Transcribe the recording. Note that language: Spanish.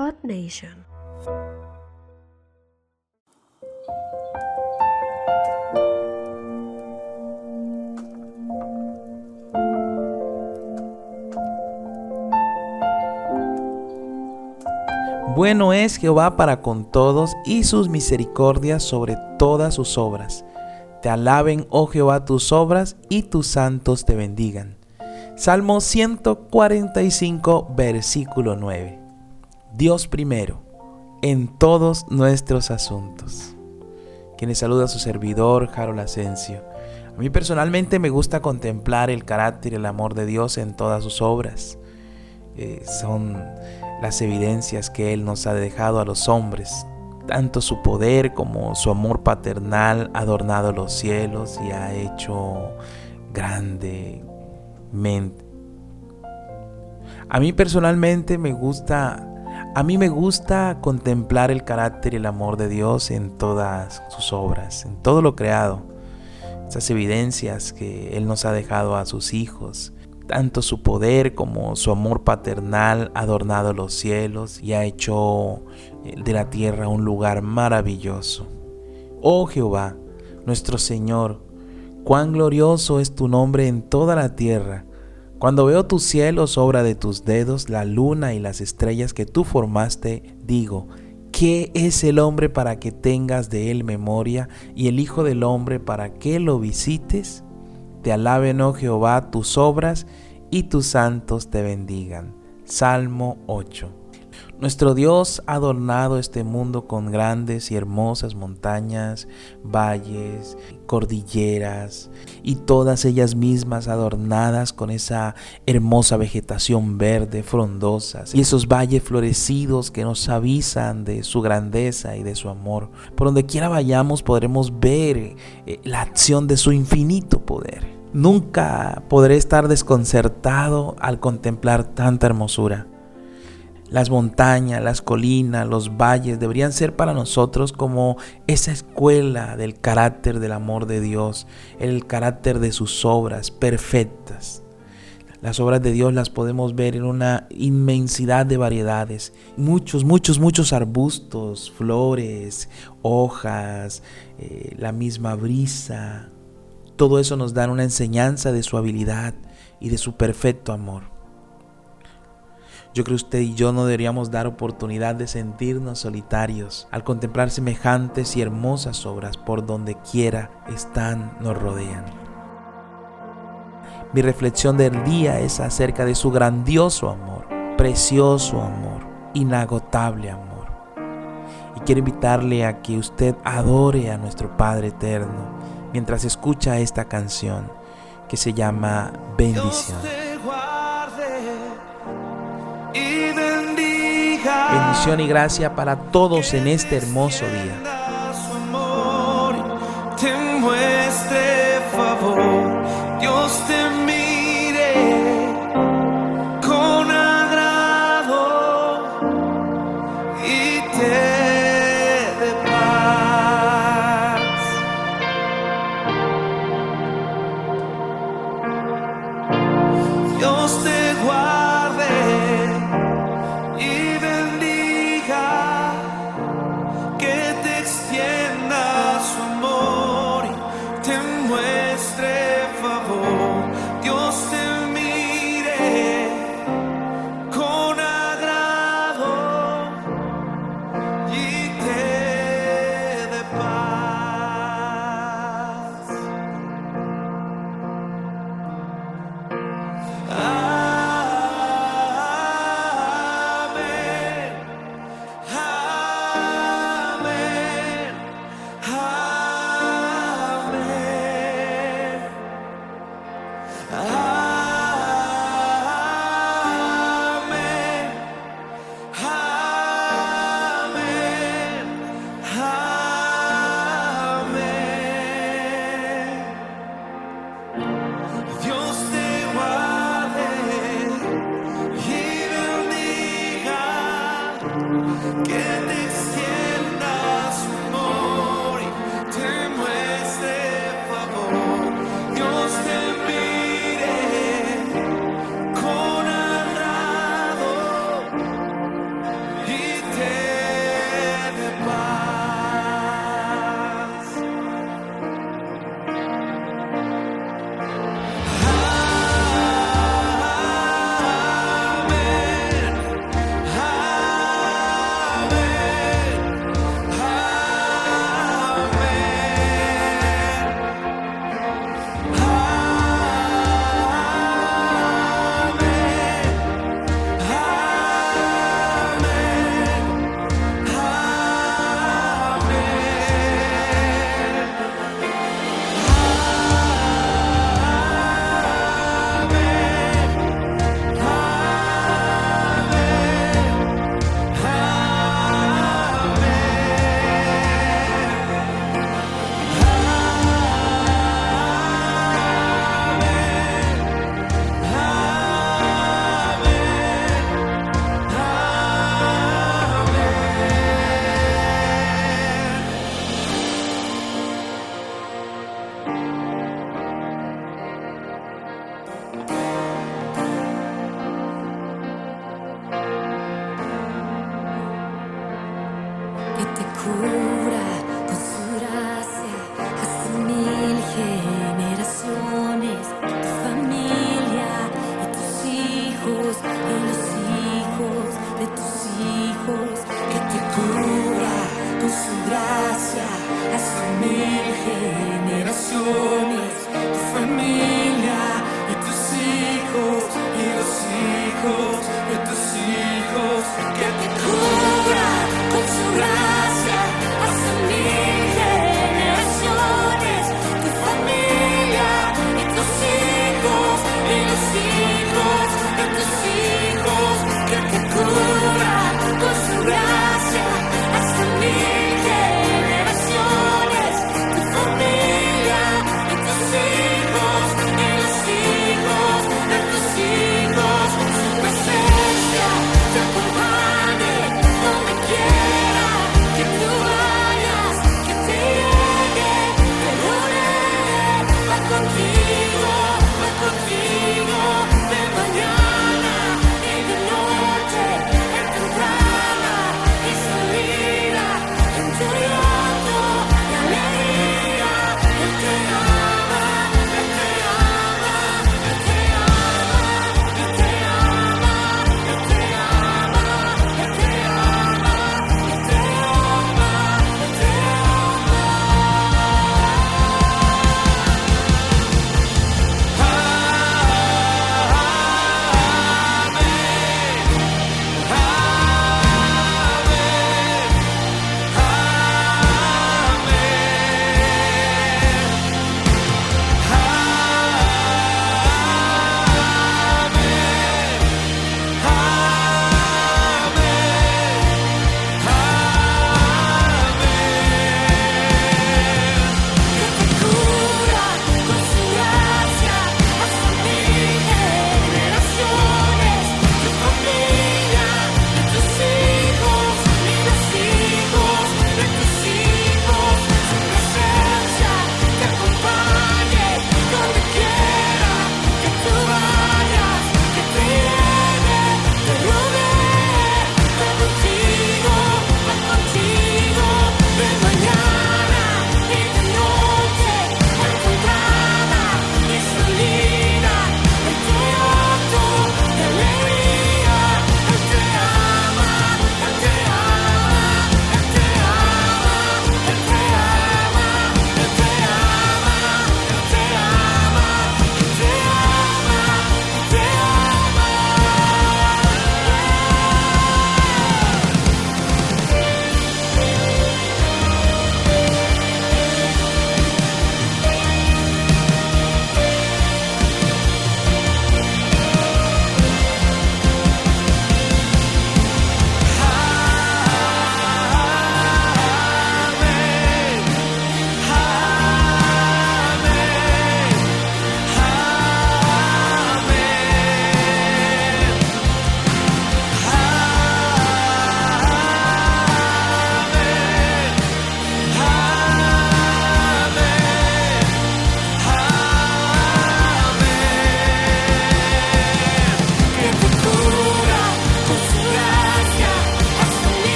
Earth Nation. Bueno es Jehová para con todos y sus misericordias sobre todas sus obras. Te alaben, oh Jehová, tus obras y tus santos te bendigan. Salmo 145, versículo 9. Dios primero, en todos nuestros asuntos. Quienes saluda a su servidor, Harold Asensio. A mí personalmente me gusta contemplar el carácter y el amor de Dios en todas sus obras. Eh, son las evidencias que Él nos ha dejado a los hombres. Tanto su poder como su amor paternal ha adornado los cielos y ha hecho grande a mí personalmente me gusta, a mí me gusta contemplar el carácter y el amor de Dios en todas sus obras, en todo lo creado. Esas evidencias que Él nos ha dejado a sus hijos, tanto su poder como su amor paternal ha adornado los cielos y ha hecho eh, de la tierra un lugar maravilloso. Oh Jehová, nuestro Señor, Cuán glorioso es tu nombre en toda la tierra. Cuando veo tus cielos, obra de tus dedos, la luna y las estrellas que tú formaste, digo, ¿qué es el hombre para que tengas de él memoria y el Hijo del hombre para que lo visites? Te alaben, oh Jehová, tus obras y tus santos te bendigan. Salmo 8. Nuestro Dios ha adornado este mundo con grandes y hermosas montañas, valles, cordilleras y todas ellas mismas adornadas con esa hermosa vegetación verde, frondosa y esos valles florecidos que nos avisan de su grandeza y de su amor. Por donde quiera vayamos podremos ver eh, la acción de su infinito poder. Nunca podré estar desconcertado al contemplar tanta hermosura. Las montañas, las colinas, los valles deberían ser para nosotros como esa escuela del carácter del amor de Dios, el carácter de sus obras perfectas. Las obras de Dios las podemos ver en una inmensidad de variedades. Muchos, muchos, muchos arbustos, flores, hojas, eh, la misma brisa. Todo eso nos da una enseñanza de su habilidad y de su perfecto amor. Yo creo que usted y yo no deberíamos dar oportunidad de sentirnos solitarios al contemplar semejantes y hermosas obras por donde quiera están, nos rodean. Mi reflexión del día es acerca de su grandioso amor, precioso amor, inagotable amor. Y quiero invitarle a que usted adore a nuestro Padre Eterno mientras escucha esta canción que se llama Bendición. Bendición y gracia para todos en este hermoso día. Que te cura con su gracia. Hasta mil generaciones, tu familia y tus hijos y los hijos de tus hijos, que te cura con su gracia. Hasta mil generaciones.